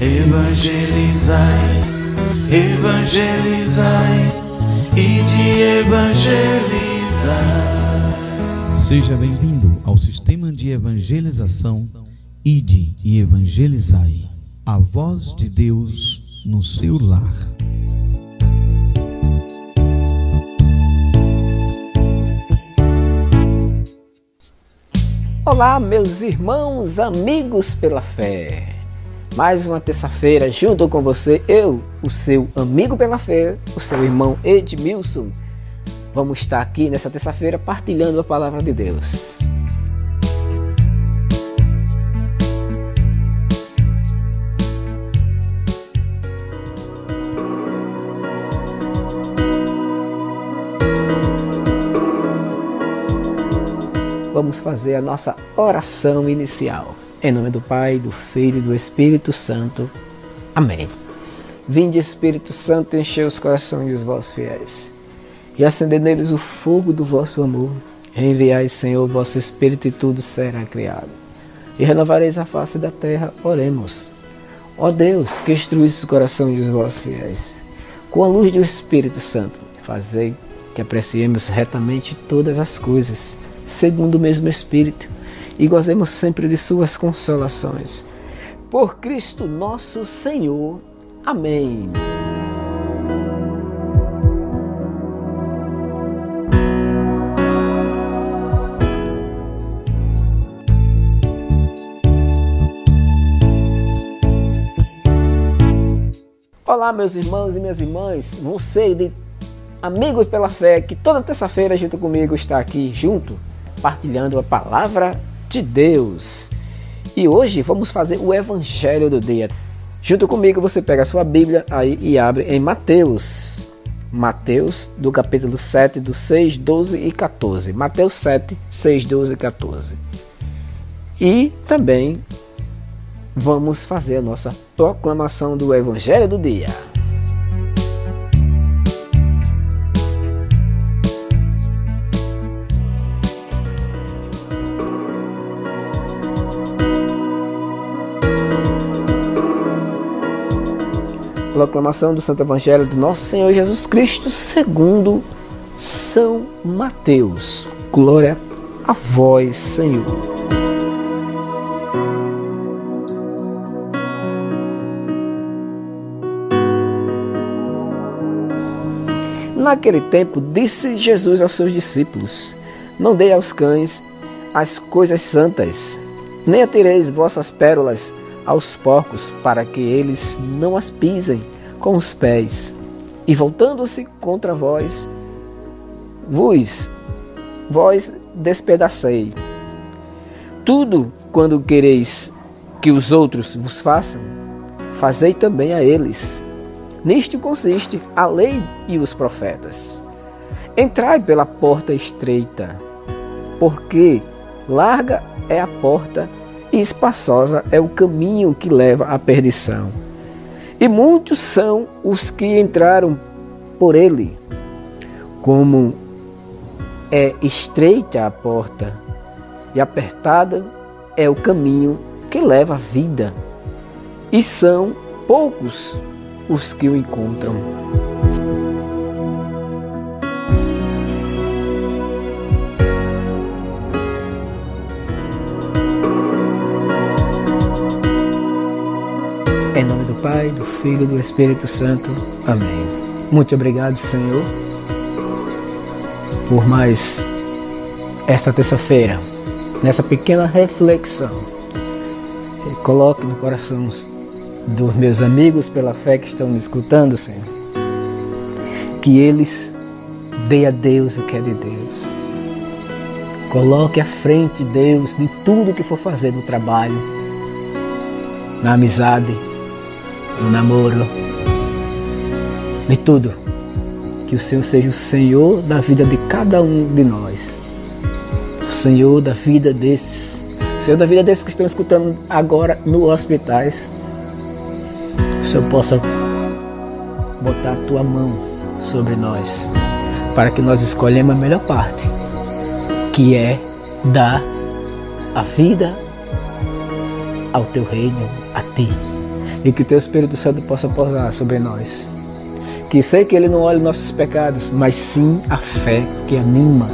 evangelizai, evangelizai e de evangelizar. Seja bem-vindo ao sistema de evangelização Ide e Evangelizai. A voz de Deus no seu lar. Olá, meus irmãos, amigos pela fé. Mais uma terça-feira junto com você, eu, o seu amigo pela fé, o seu irmão Edmilson. Vamos estar aqui nessa terça-feira partilhando a palavra de Deus. Vamos fazer a nossa oração inicial. Em nome do Pai, do Filho e do Espírito Santo. Amém. Vinde, Espírito Santo, encher os corações dos vossos fiéis e acender neles o fogo do vosso amor. Enviai, Senhor, o vosso Espírito e tudo será criado. E renovareis a face da terra. Oremos. Ó Deus, que instruís o coração dos vossos fiéis, com a luz do Espírito Santo, fazei que apreciemos retamente todas as coisas, segundo o mesmo Espírito e gozemos sempre de Suas consolações. Por Cristo nosso Senhor. Amém. Olá, meus irmãos e minhas irmãs, você de amigos pela fé que toda terça-feira junto comigo está aqui junto, partilhando a palavra de Deus. E hoje vamos fazer o evangelho do dia. Junto comigo você pega a sua Bíblia aí e abre em Mateus. Mateus, do capítulo 7, do 6, 12 e 14. Mateus 7, 6, 12 e 14. E também vamos fazer a nossa proclamação do evangelho do dia. Proclamação do Santo Evangelho do Nosso Senhor Jesus Cristo segundo São Mateus. Glória a vós, Senhor. Naquele tempo, disse Jesus aos seus discípulos: Não dei aos cães as coisas santas, nem atireis vossas pérolas aos porcos, para que eles não as pisem com os pés. E voltando-se contra vós, vos, vós despedacei. Tudo quando quereis que os outros vos façam, fazei também a eles. Nisto consiste a lei e os profetas. Entrai pela porta estreita, porque larga é a porta e espaçosa é o caminho que leva à perdição. E muitos são os que entraram por ele. Como é estreita a porta e apertada é o caminho que leva à vida, e são poucos os que o encontram. Pai, do Filho e do Espírito Santo. Amém. Muito obrigado, Senhor, por mais esta terça-feira, nessa pequena reflexão. Coloque no coração dos meus amigos pela fé que estão me escutando, Senhor, que eles dê a Deus o que é de Deus. Coloque à frente Deus de tudo que for fazer no trabalho, na amizade, no namoro, de tudo. Que o Senhor seja o Senhor da vida de cada um de nós. O Senhor da vida desses. O Senhor da vida desses que estão escutando agora no hospitais. O Senhor possa botar a tua mão sobre nós. Para que nós escolhemos a melhor parte. Que é dar a vida ao teu reino, a ti e que o teu Espírito Santo possa posar sobre nós. Que sei que ele não olha nossos pecados, mas sim a fé que anima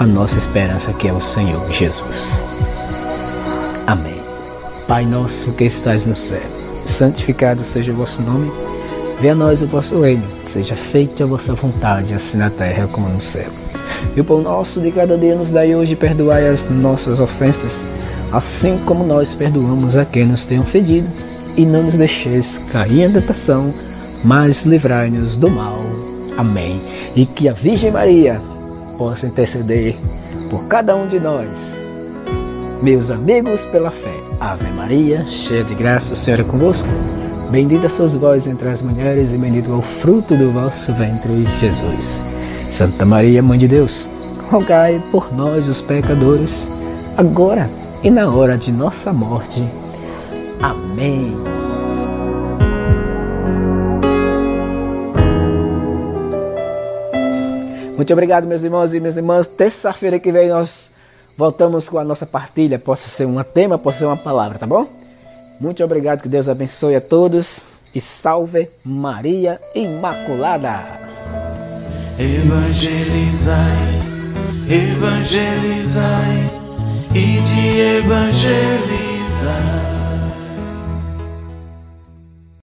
a nossa esperança, que é o Senhor Jesus. Amém. Pai nosso que estás no céu, santificado seja o vosso nome. Venha a nós o vosso reino, seja feita a vossa vontade, assim na terra como no céu. E o pão nosso de cada dia nos dai hoje, perdoai as nossas ofensas, assim como nós perdoamos a quem nos tem ofendido. E não nos deixeis cair em tentação, mas livrai-nos do mal. Amém. E que a Virgem Maria possa interceder por cada um de nós. Meus amigos pela fé, Ave Maria, cheia de graça, o Senhor é convosco. Bendita sois vós entre as mulheres, e bendito é o fruto do vosso ventre, Jesus. Santa Maria, Mãe de Deus, rogai por nós, os pecadores, agora e na hora de nossa morte. Amém. Muito obrigado, meus irmãos e minhas irmãs. Terça-feira que vem nós voltamos com a nossa partilha. Possa ser um tema, possa ser uma palavra, tá bom? Muito obrigado, que Deus abençoe a todos e salve Maria Imaculada. Evangelizai, evangelizai e de evangelizar.